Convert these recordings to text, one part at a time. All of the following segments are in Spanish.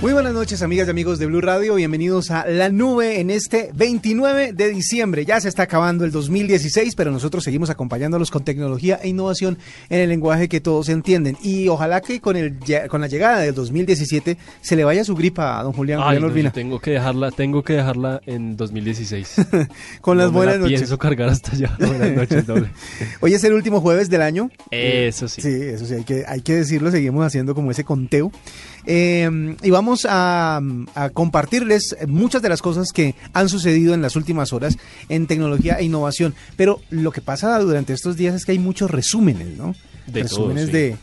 Muy buenas noches, amigas y amigos de Blue Radio. Bienvenidos a La Nube en este 29 de diciembre. Ya se está acabando el 2016, pero nosotros seguimos acompañándolos con tecnología e innovación en el lenguaje que todos entienden. Y ojalá que con, el, con la llegada del 2017 se le vaya su gripa a don Julián, Ay, Julián no, tengo que dejarla, tengo que dejarla en 2016. con las No buenas la noches. Pienso cargar hasta allá. Buenas noches, doble. Hoy es el último jueves del año. Eso sí. Sí, eso sí, hay que, hay que decirlo, seguimos haciendo como ese conteo. Eh, y vamos a, a compartirles muchas de las cosas que han sucedido en las últimas horas en tecnología e innovación. Pero lo que pasa durante estos días es que hay muchos resúmenes, ¿no? De todo, resúmenes sí. de,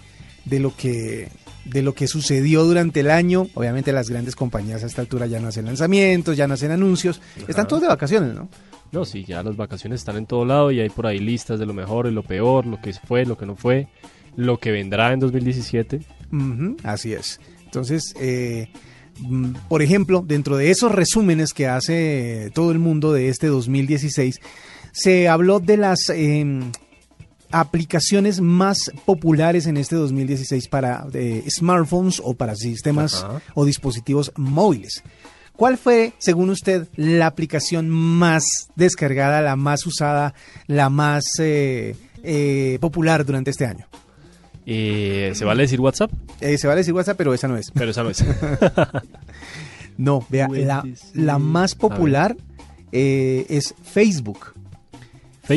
de lo que de lo que sucedió durante el año. Obviamente las grandes compañías a esta altura ya no hacen lanzamientos, ya no hacen anuncios. Están todos de vacaciones, ¿no? No, sí, ya las vacaciones están en todo lado y hay por ahí listas de lo mejor y lo peor, lo que fue, lo que no fue, lo que vendrá en 2017. Ujú, así es. Entonces, eh, mm, por ejemplo, dentro de esos resúmenes que hace todo el mundo de este 2016, se habló de las eh, aplicaciones más populares en este 2016 para eh, smartphones o para sistemas Ajá. o dispositivos móviles. ¿Cuál fue, según usted, la aplicación más descargada, la más usada, la más eh, eh, popular durante este año? Eh, ¿Se vale decir WhatsApp? Eh, se vale decir WhatsApp, pero esa no es. Pero esa no es. No, vea, la, la más popular eh, es Facebook.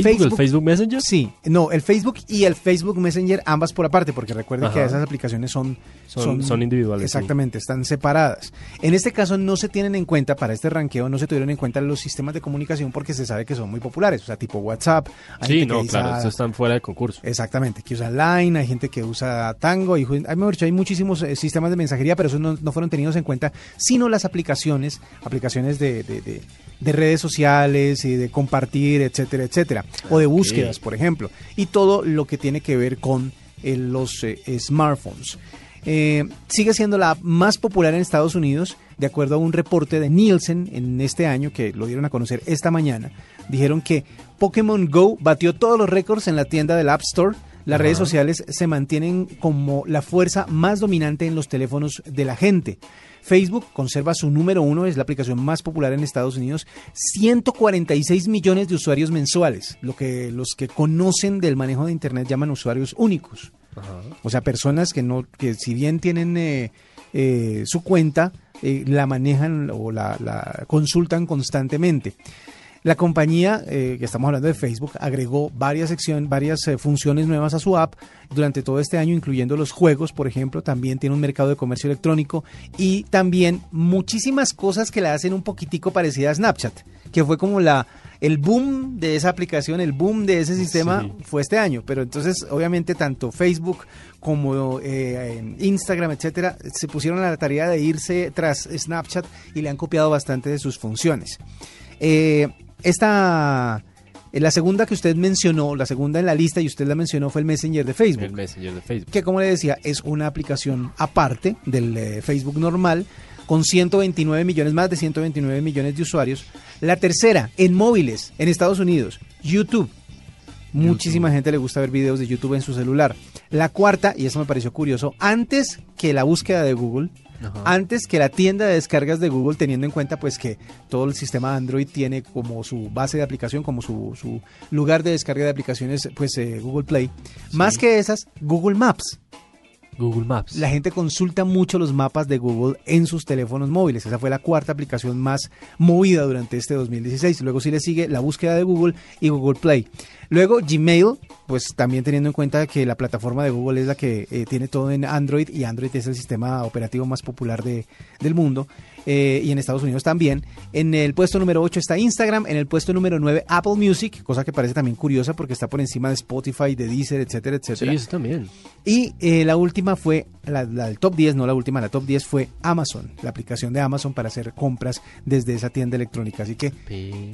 ¿Facebook? ¿El Facebook- Messenger? Sí, no, el Facebook y el Facebook Messenger, ambas por aparte, porque recuerden que esas aplicaciones son, Son- son individuales, sí. Exactamente, están separadas. En este caso no se tienen en cuenta, para este ranqueo, no se tuvieron en cuenta los sistemas de comunicación porque se sabe que son muy populares, o sea, tipo WhatsApp. hay Sí, gente que no, usa- claro, están fuera de concurso. Exactamente, que usa Line, hay gente que usa Tango, y, hay, hay muchísimos eh, sistemas de mensajería, pero esos no, no fueron tenidos en cuenta, sino las aplicaciones, aplicaciones de, de- de- de redes sociales y de compartir, etcétera, etcétera, o de Ok. búsquedas, por ejemplo, y todo lo que tiene que ver con eh, los eh, smartphones. Eh, sigue siendo la más popular en Estados Unidos, de acuerdo a un reporte de Nielsen en este año, que lo dieron a conocer esta mañana. Dijeron que Pokémon Go batió todos los récords en la tienda del App Store. Las redes sociales se mantienen como la fuerza más dominante en los teléfonos de la gente. Facebook conserva su número uno, es la aplicación más popular en Estados Unidos, 146 millones de usuarios mensuales, lo que los que conocen del manejo de Internet llaman usuarios únicos. O sea, personas que no, que si bien tienen eh, eh, su cuenta, eh, la manejan o la, la consultan constantemente. La compañía, eh, que estamos hablando de Facebook, agregó varias secciones, varias eh, funciones nuevas a su app durante todo este año, incluyendo los juegos, por ejemplo. También tiene un mercado de comercio electrónico y también muchísimas cosas que la hacen un poquitico parecida a Snapchat, que fue como la el boom de esa aplicación, el boom de ese sistema Sí. fue este año. Pero entonces, obviamente, tanto Facebook como eh, Instagram, etcétera, se pusieron a la tarea de irse tras Snapchat y le han copiado bastante de sus funciones. Eh, esta, eh, la segunda que usted mencionó, la segunda en la lista y usted la mencionó fue el Messenger de Facebook El Messenger de Facebook. que como le decía es una aplicación aparte del eh, Facebook normal con 129 millones, más de 129 millones de usuarios. La tercera, en móviles, en Estados Unidos, YouTube. Muchísima gente le gusta ver videos de YouTube en su celular. La cuarta, y eso me pareció curioso, antes que la búsqueda de Google, Ajá. antes que la tienda de descargas de Google, teniendo en cuenta pues que todo el sistema Android tiene como su base de aplicación, como su, su lugar de descarga de aplicaciones, pues eh, Google Play. Más que esas, Google Maps. Google Maps. La gente consulta mucho los mapas de Google en sus teléfonos móviles. Esa fue la cuarta aplicación más movida durante este 2016. Luego sí le sigue la búsqueda de Google y Google Play. Luego Gmail, pues también teniendo en cuenta que la plataforma de Google es la que eh, tiene todo en Android y Android es el sistema operativo más popular de- del mundo. Eh, y en Estados Unidos también. En el puesto número 8 está Instagram, en el puesto número 9 Apple Music, cosa que parece también curiosa porque está por encima de Spotify, de Deezer, etcétera, etcétera. Sí, eso también. Y eh, la última fue, la, la del top 10, no la última, la top 10 fue Amazon, la aplicación de Amazon para hacer compras desde esa tienda electrónica. Así que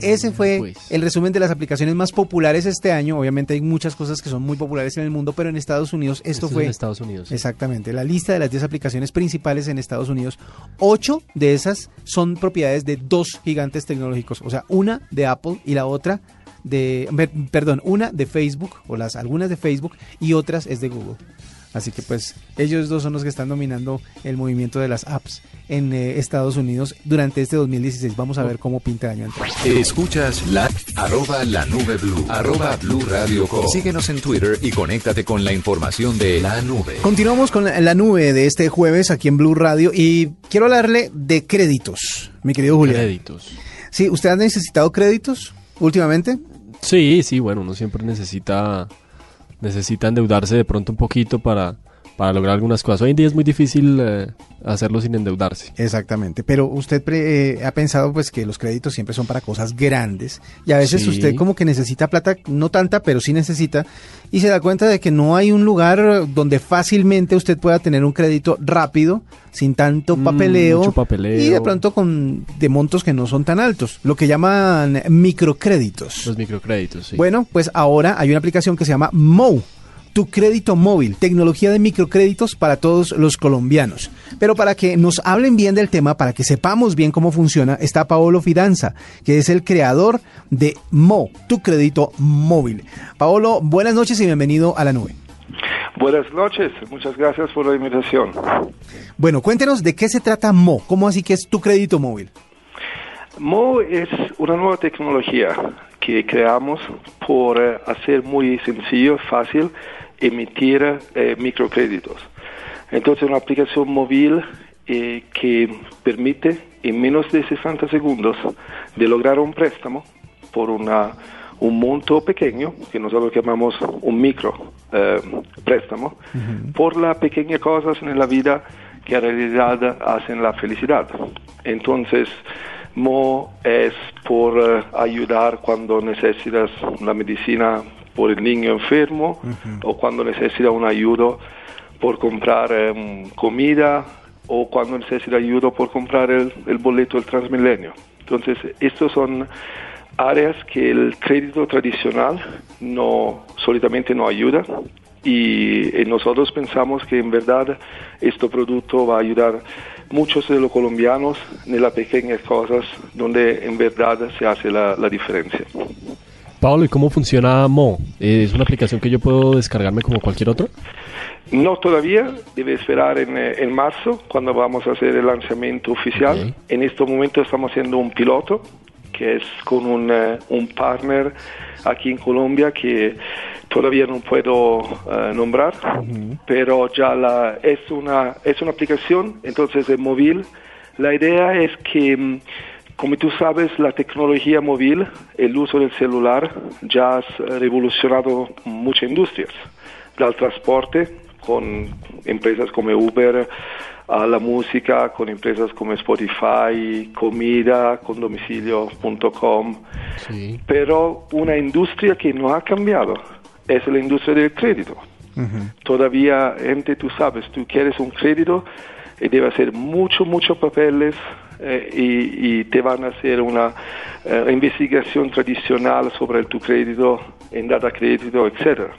ese fue Pues. el resumen de las aplicaciones más populares este año. Obviamente hay muchas cosas que son muy populares en el mundo, pero en Estados Unidos esto Esto es fue... en Estados Unidos. Exactamente, la lista de las 10 aplicaciones principales en Estados Unidos, 8 de esas son propiedades de dos gigantes tecnológicos, o sea, una de Apple y la otra de, per- perdón, una de Facebook, o las algunas de Facebook y otras es de Google. Así que pues ellos dos son los que están dominando el movimiento de las apps en eh, Estados Unidos durante este 2016. Vamos a ver cómo pinta el año entrante. Escuchas la arroba la nube blue, arroba blue radio com. Síguenos en Twitter y conéctate con la información de la nube. Continuamos con la, la nube de este jueves aquí en Blue Radio y quiero hablarle de créditos, mi querido Julián. Créditos. Sí, ¿usted ha necesitado créditos últimamente? Sí, sí, bueno, uno siempre necesita necesita endeudarse de pronto un poquito para, para lograr algunas cosas. Hoy en día es muy difícil eh, hacerlo sin endeudarse. Exactamente, pero usted pre- eh, ha pensado pues que los créditos siempre son para cosas grandes y a veces Sí. usted como que necesita plata, no tanta, pero sí necesita y se da cuenta de que no hay un lugar donde fácilmente usted pueda tener un crédito rápido, sin tanto Mm, papeleo, mucho papeleo. y de pronto con de montos que no son tan altos, lo que llaman microcréditos. Los microcréditos, sí. Bueno, pues ahora hay una aplicación que se llama Mo, tu crédito móvil, tecnología de microcréditos para todos los colombianos. Pero para que nos hablen bien del tema, para que sepamos bien cómo funciona, está Paolo Fidanza, que es el creador de Mo, tu crédito móvil. Paolo, buenas noches y bienvenido a la nube. Buenas noches, muchas gracias por la invitación. Bueno, cuéntenos de qué se trata Mo, cómo así que es tu crédito móvil. Mo es una nueva tecnología que creamos por eh, hacer muy sencillo, fácil, emitir eh, microcréditos. Entonces, una aplicación móvil eh, que permite en menos de 60 segundos de lograr un préstamo por una, un monto pequeño, que nosotros llamamos un micro eh, préstamo, por las pequeñas cosas en la vida que en realidad hacen la felicidad. Entonces, Mo es por eh, ayudar cuando necesitas una medicina por el niño enfermo o cuando necesitas una ayuda por comprar em, comida o cuando necesita ayuda por comprar el, el boleto del Transmilenio. Entonces, estos son áreas que el crédito tradicional no solitamente no ayuda y, eh, nosotros pensamos que en verdad este producto va a ayudar muchos de los colombianos en las pequeñas cosas donde en verdad se hace la, la diferencia. Pablo, ¿y cómo funciona Mo? ¿Es una aplicación que yo puedo descargarme como cualquier otro? No todavía, debe esperar en, eh, en marzo cuando vamos a hacer el lanzamiento oficial. En este momento estamos haciendo un piloto que es con un, eh, un partner aquí en Colombia que todavía no puedo eh, nombrar, pero ya la, es, una, es una aplicación, entonces es móvil. La idea es que, mm, como tú sabes, la tecnología móvil, el uso del celular, ya ha revolucionado muchas industrias, del transporte, con empresas como Uber, a la música, con empresas como Spotify, comida, con domicilio.com, Sí. pero una industria que no ha cambiado es la industria del crédito. Todavía, gente, tú sabes, tú quieres un crédito y debe hacer mucho, muchos papeles eh, y, y te van a hacer una eh, investigación tradicional sobre tu crédito, en data crédito, etcétera.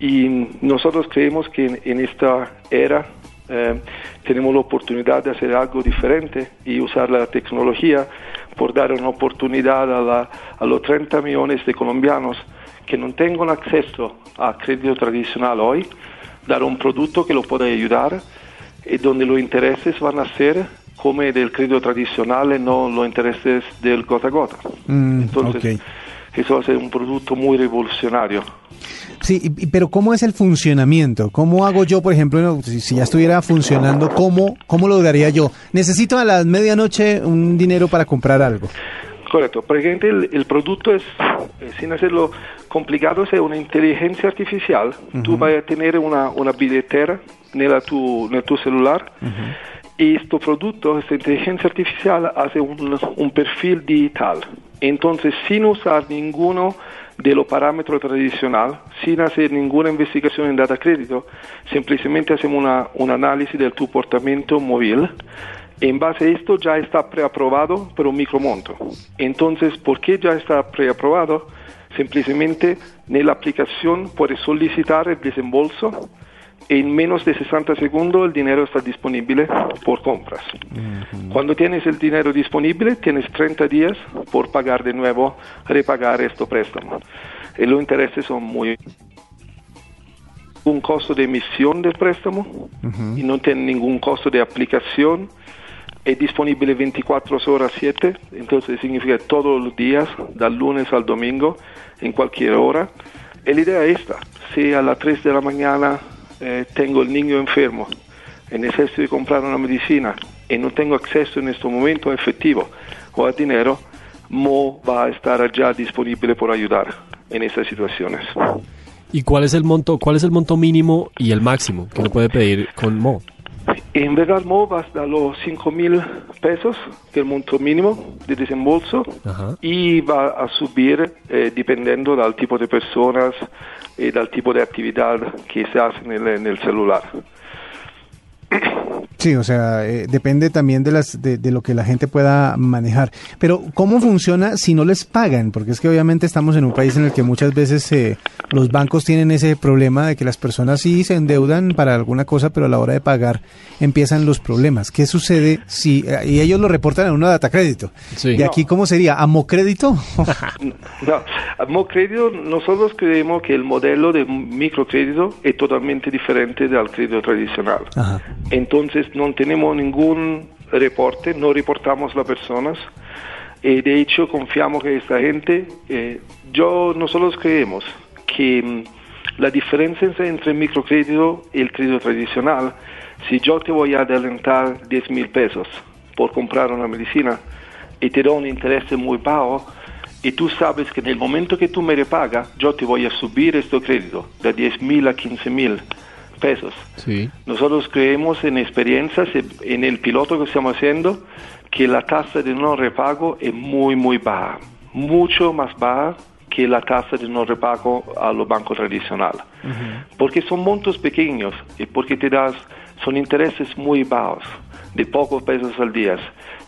Y nosotros creemos que en, esta era eh, tenemos la oportunidad de hacer algo diferente y usar la tecnología por dar una oportunidad a, la- a los 30 millones de colombianos que no tengan acceso a crédito tradicional hoy, dar un producto que lo pueda ayudar y donde los intereses van a ser como del crédito tradicional no los intereses del gota a gota. Mm, Entonces, ok. eso va a ser un producto muy revolucionario. Sí, pero ¿cómo es el funcionamiento? ¿Cómo hago yo, por ejemplo, si, ya estuviera funcionando, ¿cómo, ¿cómo lo daría yo? Necesito a las medianoche un dinero para comprar algo. Correcto, praticamente el, el producto es, eh, sin hacerlo complicado, es una inteligencia artificial. Tú vas a tener una, una billetera en tu, en tu celular Y este producto, esta inteligencia artificial, hace un, un perfil digital. Entonces, sin usar ninguno de los parámetros tradicionales, sin hacer ninguna investigación en data crédito, simplemente hacemos una, un análisis de tu comportamiento móvil. En base a esto ya está preaprobado por un micromonto. Entonces, ¿por qué ya está preaprobado? Simplemente en la aplicación puedes solicitar el desembolso en menos de 60 segundos el dinero está disponible por compras. Cuando tienes el dinero disponible, tienes 30 días por pagar de nuevo, repagar este préstamo. Y los intereses son muy... Un costo de emisión del préstamo y no tiene ningún costo de aplicación. Es disponible 24 horas 7, entonces significa todos los días, del lunes al domingo, en cualquier hora. Y la idea es esta, si a las 3 de la mañana eh, tengo el niño enfermo y necesito de comprar una medicina y no tengo acceso en este momento a efectivo o a dinero, Mo va a estar ya disponible por ayudar en estas situaciones. ¿Y cuál es el monto, cuál es el monto mínimo y el máximo que uno puede pedir con Mo? En verdad, Mo va hasta los 5 mil pesos, que es el monto mínimo de desembolso, Ajá. y va a subir eh, dependiendo del tipo de personas y del tipo de actividad que se hace en el, en el celular. Sí, o sea, eh, depende también de, las, de, de lo que la gente pueda manejar. Pero, ¿cómo funciona si no les pagan? Porque es que obviamente estamos en un país en el que muchas veces eh, los bancos tienen ese problema de que las personas sí se endeudan para alguna cosa, pero a la hora de pagar empiezan los problemas. ¿Qué sucede si... eh, y ellos lo reportan en una data crédito. Sí. ¿Y aquí cómo sería? ¿Amocrédito? No, a Mocrédito nosotros creemos que el modelo de microcrédito es totalmente diferente del crédito tradicional. Ajá. Entonces no tenemos ningún reporte, no reportamos las personas. Y de hecho confiamos que esta gente, eh, yo nosotros creemos que mm, la diferencia entre el microcrédito y el crédito tradicional, si yo te voy a adelantar 10 mil pesos por comprar una medicina y te doy un interés muy bajo, y tú sabes que en el momento que tú me repagas, yo te voy a subir este crédito de 10 mil a 15 mil pesos. Sí. Nosotros creemos en experiencias, en el piloto que estamos haciendo, que la tasa de no repago es muy, muy baja, mucho más baja que la tasa de no repago a los bancos tradicionales. Porque son montos pequeños y porque te das, son intereses muy bajos, de pocos pesos al día.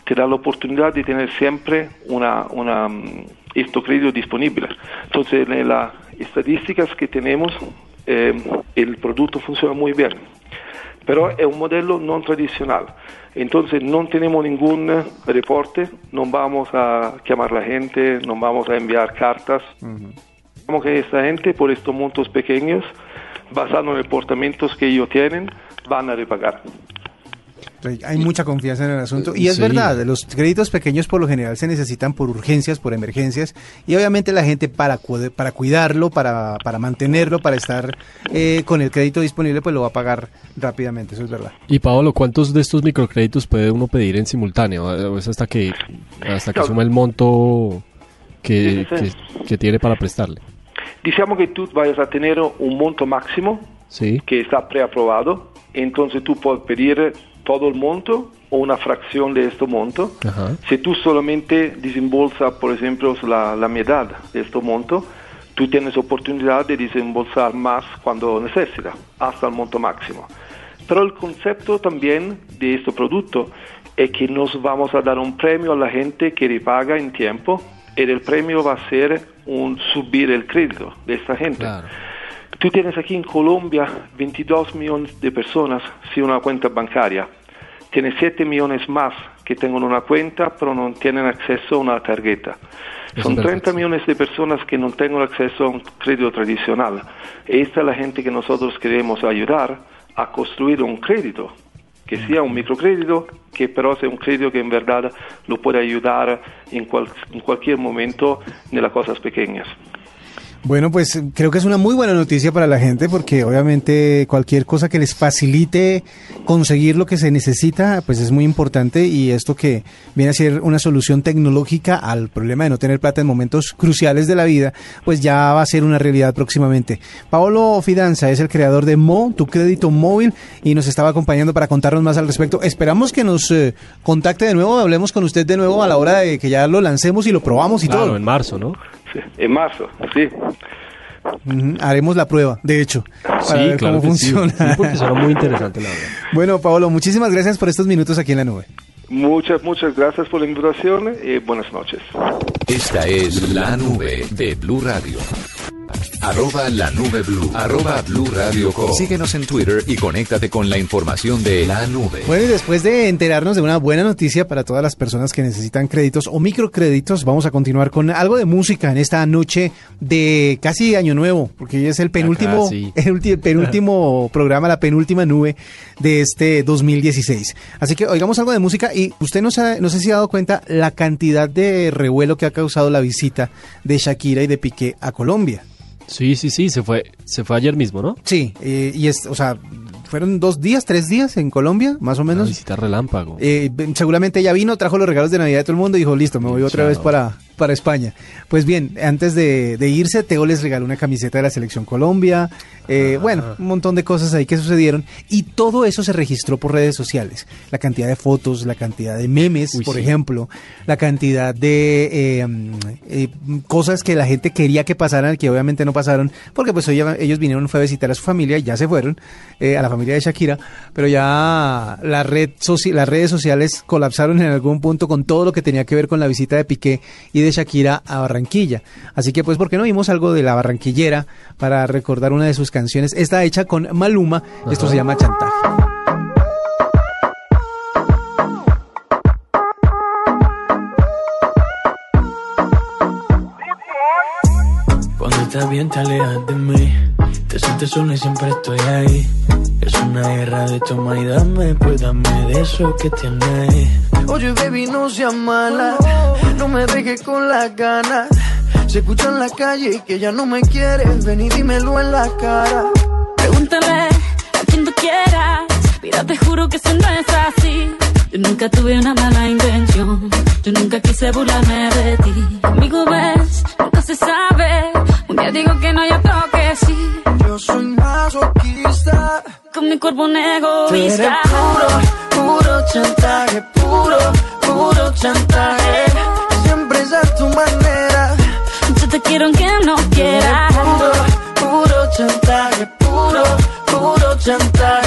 Te da la oportunidad de tener siempre una, una, mm, este crédito disponible. Entonces, en las estadísticas que tenemos, eh, el producto funciona muy bien. Pero es un modelo no tradicional. Entonces no tenemos ningún eh, reporte, no vamos a llamar a la gente, no vamos a enviar cartas. Como que esta gente, por estos montos pequeños, basados en los comportamientos que ellos tienen, van a repagar. Hay mucha confianza en el asunto. Y es Sí. verdad, los créditos pequeños por lo general se necesitan por urgencias, por emergencias. Y obviamente la gente para, cu- para cuidarlo, para, para mantenerlo, para estar eh, con el crédito disponible, pues lo va a pagar rápidamente. Eso es verdad. Y Paolo, ¿cuántos de estos microcréditos puede uno pedir en simultáneo? ¿O es hasta que hasta que suma el monto que, que, que tiene para prestarle? Diciamo que tú vayas a tener un monto máximo Sí. que está preaprobado, entonces tú puedes pedir todo el monto o una fracción de este monto. Ajá. Si tú solamente desembolsas, por ejemplo, la, la mitad de este monto, tú tienes oportunidad de desembolsar más cuando necesitas, hasta el monto máximo. Pero el concepto también de este producto es que nos vamos a dar un premio a la gente que repaga en tiempo y el premio va a ser un subir el crédito de esta gente. Claro. Tú tienes aquí en Colombia 22 millones de personas sin una cuenta bancaria. Tienes 7 millones más que tienen una cuenta pero no tienen acceso a una tarjeta. Son es 30 perfecto. millones de personas que no tienen acceso a un crédito tradicional. Esta es la gente que nosotros queremos ayudar a construir un crédito, que sea un microcrédito, que pero sea un crédito que en verdad lo puede ayudar en, cual- en cualquier momento en las cosas pequeñas. Bueno, pues creo que es una muy buena noticia para la gente porque obviamente cualquier cosa que les facilite conseguir lo que se necesita, pues es muy importante y esto que viene a ser una solución tecnológica al problema de no tener plata en momentos cruciales de la vida, pues ya va a ser una realidad próximamente. Paolo Fidanza es el creador de Mo, tu crédito móvil, y nos estaba acompañando para contarnos más al respecto. Esperamos que nos eh, contacte de nuevo, hablemos con usted de nuevo a la hora de que ya lo lancemos y lo probamos y Claro, todo. en marzo, ¿no? En marzo, sí. Haremos la prueba, de hecho, para sí, ver claro cómo sí. funciona. Sí, porque muy interesante, la verdad. Bueno, Paolo, muchísimas gracias por estos minutos aquí en la nube. Muchas, muchas gracias por la invitación y buenas noches. Esta es la nube de Blue Radio. Arroba la nube blue. Arroba blue radio com. Síguenos en Twitter y conéctate con la información de la nube. Bueno, y después de enterarnos de una buena noticia para todas las personas que necesitan créditos o microcréditos, vamos a continuar con algo de música en esta noche de casi Año Nuevo, porque es el penúltimo, casi. el ulti- penúltimo programa, la penúltima nube de este 2016. Así que oigamos algo de música y usted no, se, no sé si ha dado cuenta la cantidad de revuelo que ha causado la visita de Shakira y de Piqué a Colombia. Sí, sí, sí, se fue, se fue ayer mismo, ¿no? Sí, eh, y es, o sea, fueron dos días, tres días en Colombia, más o Una menos. visita relámpago. Eh, seguramente ella vino, trajo los regalos de Navidad de todo el mundo y dijo, listo, me voy otra Chao. vez para, para España. Pues bien, antes de, de irse, Teo les regaló una camiseta de la Selección Colombia, eh, bueno, un montón de cosas ahí que sucedieron y todo eso se registró por redes sociales. La cantidad de fotos, la cantidad de memes, Uy, por sí. ejemplo, la cantidad de eh, mm, eh, cosas que la gente quería que pasaran, que obviamente no pasaron, porque pues hoy ellos vinieron, fue a visitar a su familia y ya se fueron, eh, a la familia de Shakira, pero ya la red las redes sociales colapsaron en algún punto con todo lo que tenía que ver con la visita de Piqué y de Shakira a Barranquilla. Así que pues, ¿por qué no vimos algo de la barranquillera para recordar una de sus canciones? Está hecha con Maluma, esto se llama Chantaje. Cuando estás bien te alejas de mí Te sientes solo y siempre estoy ahí Es una guerra de toma y dame Pues dame de eso que tienes Oye baby no seas mala No me dejes con las ganas Se escucha en la calle que ya no me quieres Ven y dímelo en la cara Pregúntale a quien tú quieras. Mira, te juro que eso no es así. Yo nunca tuve una mala intención. Yo nunca quise burlarme de ti. Conmigo ves, nunca se sabe. Un día digo que no hay otro que sí. Yo soy masoquista Con mi cuerpo un Tú eres egoísta. puro, puro chantaje Puro, puro chantaje Siempre es a tu manera Yo te quiero aunque no quieras. Puro, puro chantaje, puro, puro chantaje.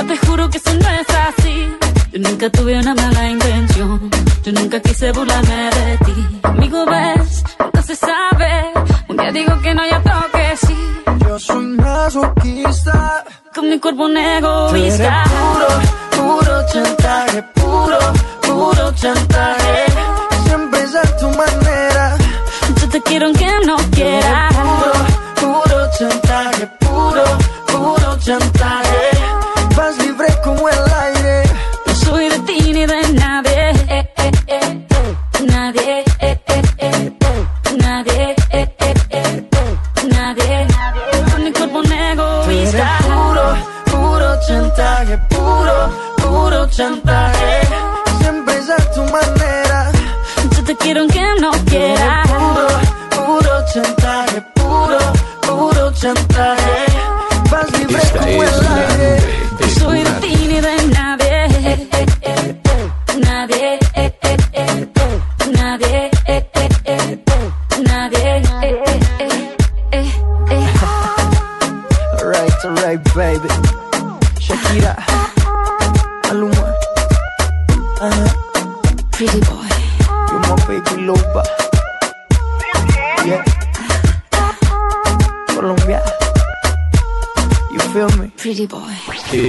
Mira, te juro que eso no es así Yo nunca tuve una mala intención Yo nunca quise burlarme de ti Conmigo ves, nunca se sabe Un día digo que no hay otro que sí Yo soy masoquista. Con mi cuerpo un Tú eres egoísta. puro, puro chantaje, puro, puro chantaje. Siempre es a tu manera. Yo te quiero aunque no quieras. Puro, puro chantaje, puro, puro chantaje. Chantaje, puro, puro chantaje. Siempre es a tu manera. Yo te quiero aunque no quieras. Puro, puro chantaje, puro, puro chantaje. Vas libre Esta como es el la aire. No soy de ti ni de nadie. Eh, eh, eh, eh. Nadie. eh, eh, eh, eh. Nadie. eh, eh, eh, eh. Nadie. eh, eh, eh, eh, eh. Alright, alright, baby.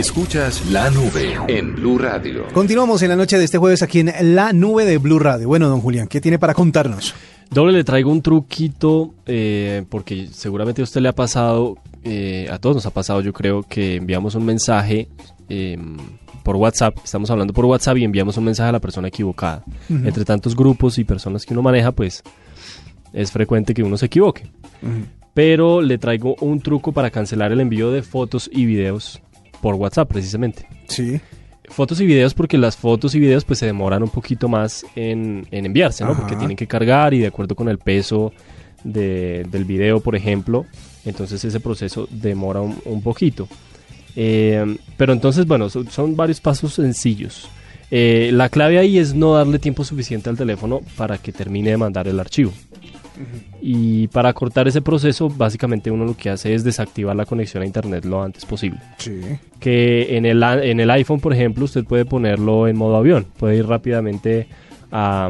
Escuchas la nube en Blue Radio. Continuamos en la noche de este jueves aquí en la nube de Blue Radio. Bueno, don Julián, ¿qué tiene para contarnos? Doble le traigo un truquito eh, porque seguramente a usted le ha pasado, eh, a todos nos ha pasado yo creo que enviamos un mensaje eh, por WhatsApp, estamos hablando por WhatsApp y enviamos un mensaje a la persona equivocada. Entre tantos grupos y personas que uno maneja, pues es frecuente que uno se equivoque. Pero le traigo un truco para cancelar el envío de fotos y videos por WhatsApp precisamente. Sí. Fotos y videos porque las fotos y videos pues se demoran un poquito más en, en enviarse, ¿no? Ajá. Porque tienen que cargar y de acuerdo con el peso de- del video, por ejemplo, entonces ese proceso demora un, un poquito. Eh, pero entonces, bueno, son, son varios pasos sencillos. Eh, la clave ahí es no darle tiempo suficiente al teléfono para que termine de mandar el archivo. Y para cortar ese proceso, básicamente uno lo que hace es desactivar la conexión a internet lo antes posible Sí. que en el, en el iPhone, por ejemplo, usted puede ponerlo en modo avión. Puede ir rápidamente a,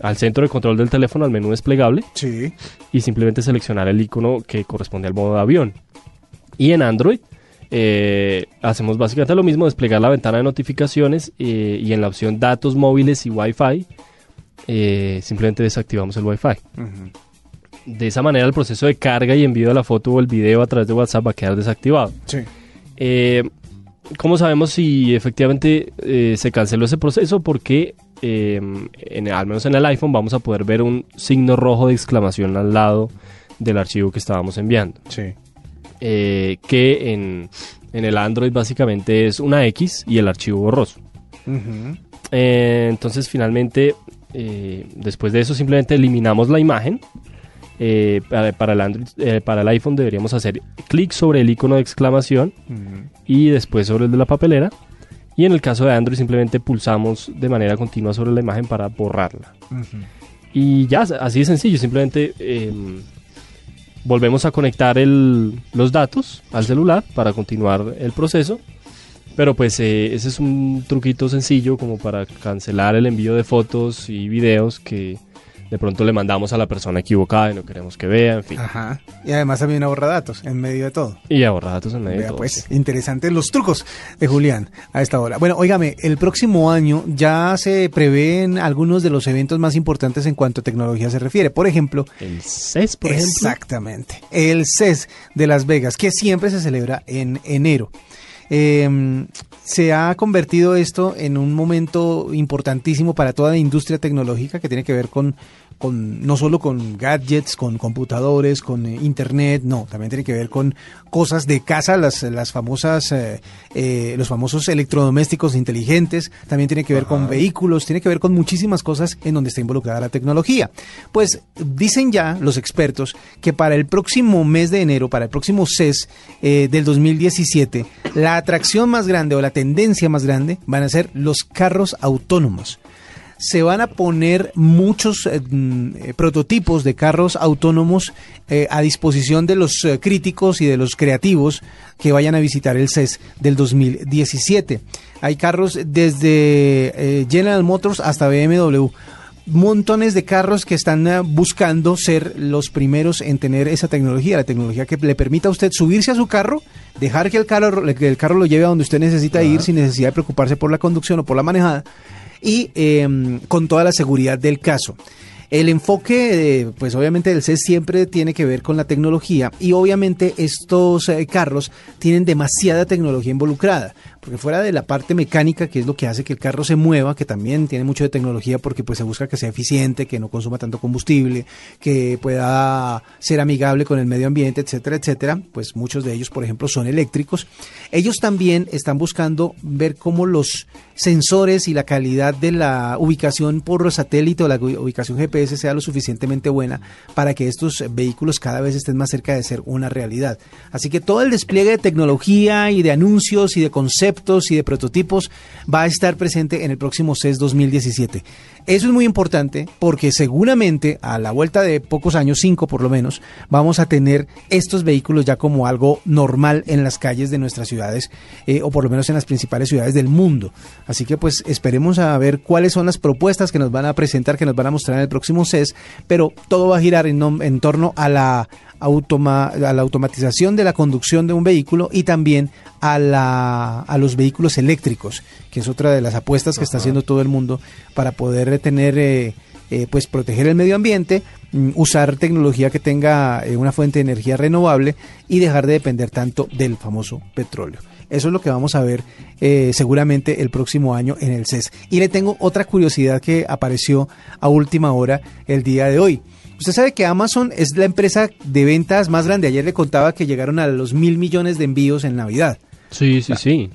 al centro de control del teléfono, al menú desplegable, Sí. y simplemente seleccionar el icono que corresponde al modo avión. Y en Android eh, hacemos básicamente lo mismo, desplegar la ventana de notificaciones eh, y en la opción datos móviles y Wi-Fi, eh, simplemente desactivamos el Wi-Fi. De esa manera el proceso de carga y envío de la foto o el video a través de WhatsApp va a quedar desactivado. Sí. Eh, ¿Cómo sabemos si efectivamente eh, se canceló ese proceso? Porque eh, en- al menos en el iPhone vamos a poder ver un signo rojo de exclamación al lado del archivo que estábamos enviando. Sí. Que en, en el Android básicamente es una X y el archivo borroso. Eh, entonces finalmente, eh, después de eso simplemente eliminamos la imagen. Eh, para, para el Android, eh, para el iPhone deberíamos hacer clic sobre el icono de exclamación Ujú. y después sobre el de la papelera. Y en el caso de Android simplemente pulsamos de manera continua sobre la imagen para borrarla. Ujú. Y ya, así de sencillo, simplemente eh, volvemos a conectar el- los datos al celular para continuar el proceso. Pero pues eh, ese es un truquito sencillo como para cancelar el envío de fotos y videos que de pronto le mandamos a la persona equivocada y no queremos que vea, en fin. Ajá. Y además también ahorra datos en medio de todo. Y ahorra datos en medio de todo, pues, sí. interesantes los trucos de Julián a esta hora. Bueno, óigame, el próximo año ya se prevén algunos de los eventos más importantes en cuanto a tecnología se refiere. Por ejemplo, El CES, por ejemplo. Exactamente. El CES de Las Vegas, que siempre se celebra en enero. Eh, se ha convertido esto en un momento importantísimo para toda la industria tecnológica que tiene que ver con, con no solo con gadgets, con computadores, con eh, internet, no, también tiene que ver con cosas de casa, las, las famosas, eh, eh, los famosos electrodomésticos inteligentes, también tiene que ver con vehículos, tiene que ver con muchísimas cosas en donde está involucrada la tecnología. Pues dicen ya los expertos que para el próximo mes de enero, para el próximo CES eh, del 2017, la atracción más grande o la tendencia más grande van a ser los carros autónomos se van a poner muchos eh, eh, prototipos de carros autónomos eh, a disposición de los eh, críticos y de los creativos que vayan a visitar el CES del 2017. Hay carros desde General Motors hasta BMW montones de carros que están buscando ser los primeros en tener esa tecnología, la tecnología que le permita a usted subirse a su carro, dejar que el carro, que el carro lo lleve a donde usted necesita ir sin necesidad de preocuparse por la conducción o por la manejada y eh, con toda la seguridad del caso. El enfoque, eh, pues obviamente del CES siempre tiene que ver con la tecnología y obviamente estos eh, carros tienen demasiada tecnología involucrada, porque fuera de la parte mecánica, que es lo que hace que el carro se mueva, que también tiene mucho de tecnología porque pues se busca que sea eficiente, que no consuma tanto combustible, que pueda ser amigable con el medio ambiente, etcétera, etcétera, pues muchos de ellos, por ejemplo, son eléctricos. Ellos también están buscando ver cómo los sensores y la calidad de la ubicación por satélite o la ubicación GPS sea lo suficientemente buena para que estos eh, vehículos cada vez estén más cerca de ser una realidad. Así que todo el despliegue de tecnología y de anuncios y de conceptos y de prototipos va a estar presente en el próximo CES 2017. Eso es muy importante porque seguramente a la vuelta de pocos años, cinco por lo menos, vamos a tener estos vehículos ya como algo normal en las calles de nuestras ciudades eh, o por lo menos en las principales ciudades del mundo. Así que pues esperemos a ver cuáles son las propuestas que nos van a presentar, que nos van a mostrar en el próximo CES, pero todo va a girar en torno a la a la automatización de la conducción de un vehículo y también a, la, a los vehículos eléctricos, que es otra de las apuestas que está haciendo todo el mundo para poder tener, eh, eh, pues proteger el medio ambiente, mm, usar tecnología que tenga eh, una fuente de energía renovable y dejar de depender tanto del famoso petróleo. Eso es lo que vamos a ver seguramente el próximo año en el CES. Y le tengo otra curiosidad que apareció a última hora el día de hoy. Usted sabe que Amazon es la empresa de ventas más grande. Ayer le contaba que llegaron a los mil millones de envíos en Navidad. Sí, sí, sí.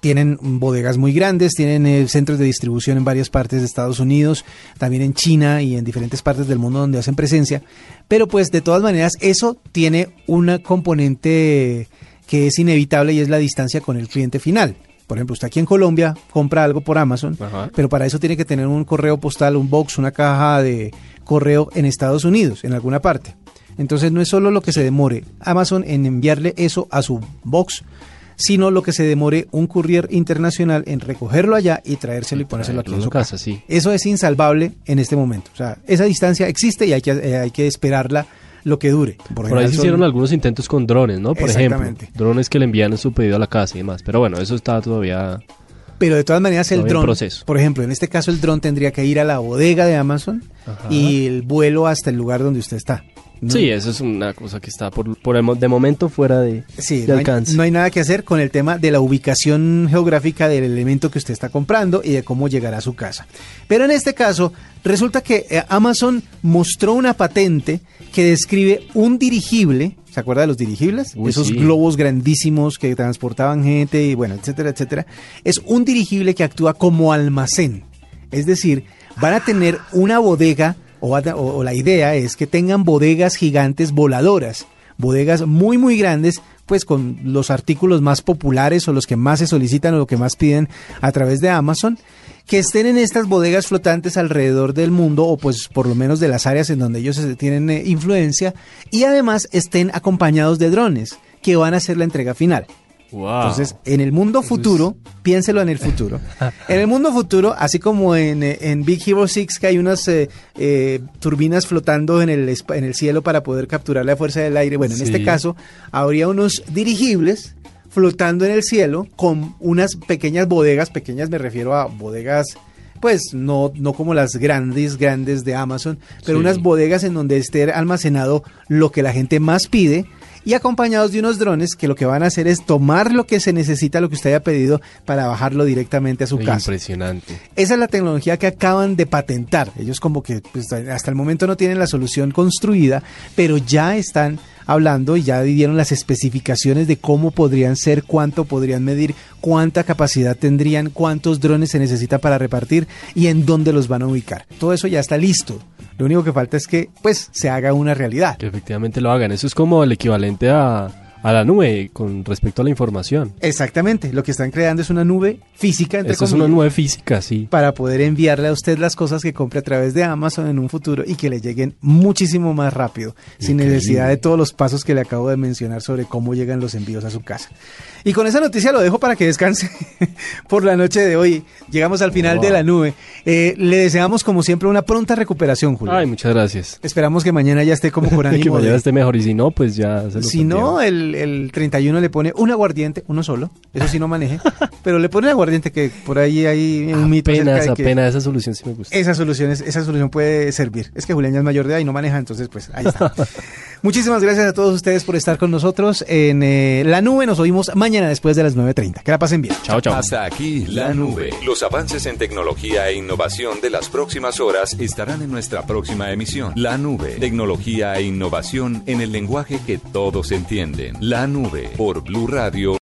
Tienen bodegas muy grandes, tienen eh, centros de distribución en varias partes de Estados Unidos, también en China y en diferentes partes del mundo donde hacen presencia. Pero pues de todas maneras eso tiene una componente que es inevitable y es la distancia con el cliente final. Por ejemplo, usted aquí en Colombia compra algo por Amazon, pero para eso tiene que tener un correo postal, un box, una caja de correo en Estados Unidos, en alguna parte. Entonces no es solo lo que se demore Amazon en enviarle eso a su box, sino lo que se demore un courier internacional en recogerlo allá y traérselo y, ponérselo aquí en su casa. Sí. Eso es insalvable en este momento. O sea, esa distancia existe y hay que, eh, hay que esperarla lo que dure. Por, ahí se hicieron algunos intentos con drones, ¿no? Por ejemplo, drones que le envían su pedido a la casa y demás. Pero bueno, eso está todavía pero de todas maneras el dron, por ejemplo, en este caso el dron tendría que ir a la bodega de Amazon y el vuelo hasta el lugar donde usted está. Sí, eso es una cosa que está por, por el, de momento fuera de, alcance. no hay nada que hacer con el tema de la ubicación geográfica del elemento que usted está comprando y de cómo llegará a su casa. Pero en este caso, resulta que eh, Amazon mostró una patente que describe un dirigible ¿Se acuerda de los dirigibles? Esos globos grandísimos que transportaban gente y bueno, etcétera, etcétera. Es un dirigible que actúa como almacén. Es decir, van a tener una bodega o, la idea es que tengan bodegas gigantes voladoras, bodegas muy muy grandes pues con los artículos más populares o los que más se solicitan o lo que más piden a través de Amazon que estén en estas bodegas flotantes alrededor del mundo o pues por lo menos de las áreas en donde ellos tienen eh, influencia y además estén acompañados de drones que van a hacer la entrega final. Entonces, en el mundo futuro, piénselo en el futuro. En el mundo futuro, así como en, eh, en Big Hero 6, que hay unas eh, turbinas flotando en el, en el cielo para poder capturar la fuerza del aire, bueno, en este caso, habría unos dirigibles flotando en el cielo con unas pequeñas bodegas, pequeñas me refiero a bodegas pues no, no como las grandes, grandes de Amazon, pero unas bodegas en donde esté almacenado lo que la gente más pide y acompañados de unos drones que lo que van a hacer es tomar lo que se necesita, lo que usted haya pedido, para bajarlo directamente a su casa. Impresionante. Esa es la tecnología que acaban de patentar. Ellos como que pues, hasta el momento no tienen la solución construida, pero ya están hablando y ya dieron las especificaciones de cómo podrían ser, cuánto podrían medir, cuánta capacidad tendrían, cuántos drones se necesita para repartir y en dónde los van a ubicar. Todo eso ya está listo. Lo único que falta es que pues se haga una realidad. Que efectivamente lo hagan. Eso es como el equivalente a a la nube con respecto a la información. Exactamente, lo que están creando es una nube física. Esto es una nube física, sí. Para poder enviarle a usted las cosas que compre a través de Amazon en un futuro y que le lleguen muchísimo más rápido, sin necesidad de todos los pasos que le acabo de mencionar sobre cómo llegan los envíos a su casa. Y con esa noticia lo dejo para que descanse por la noche de hoy. Llegamos al final de la nube. Eh, le deseamos, como siempre, una pronta recuperación, Julio. Ay, muchas gracias. Esperamos que mañana ya esté como con ánimo. que mañana esté mejor y si no, pues ya se lo Si no, el, el 31 le pone un aguardiente, uno solo. Eso sí no maneje. pero le pone un aguardiente que por ahí hay un mito. Apenas, apenas esa solución sí me gusta. Esa solución, esa solución puede servir. Es que Julián ya es mayor de edad y no maneja, entonces pues ahí está. Muchísimas gracias a todos ustedes por estar con nosotros en eh, La Nube. Nos oímos mañana después de las 9.30. Que la pasen bien. Chao, chao. Hasta aquí La Nube. Los avances en tecnología e innovación de las próximas horas estarán en nuestra próxima emisión. La Nube. Tecnología e innovación en el lenguaje que todos entienden. La Nube por Blue Radio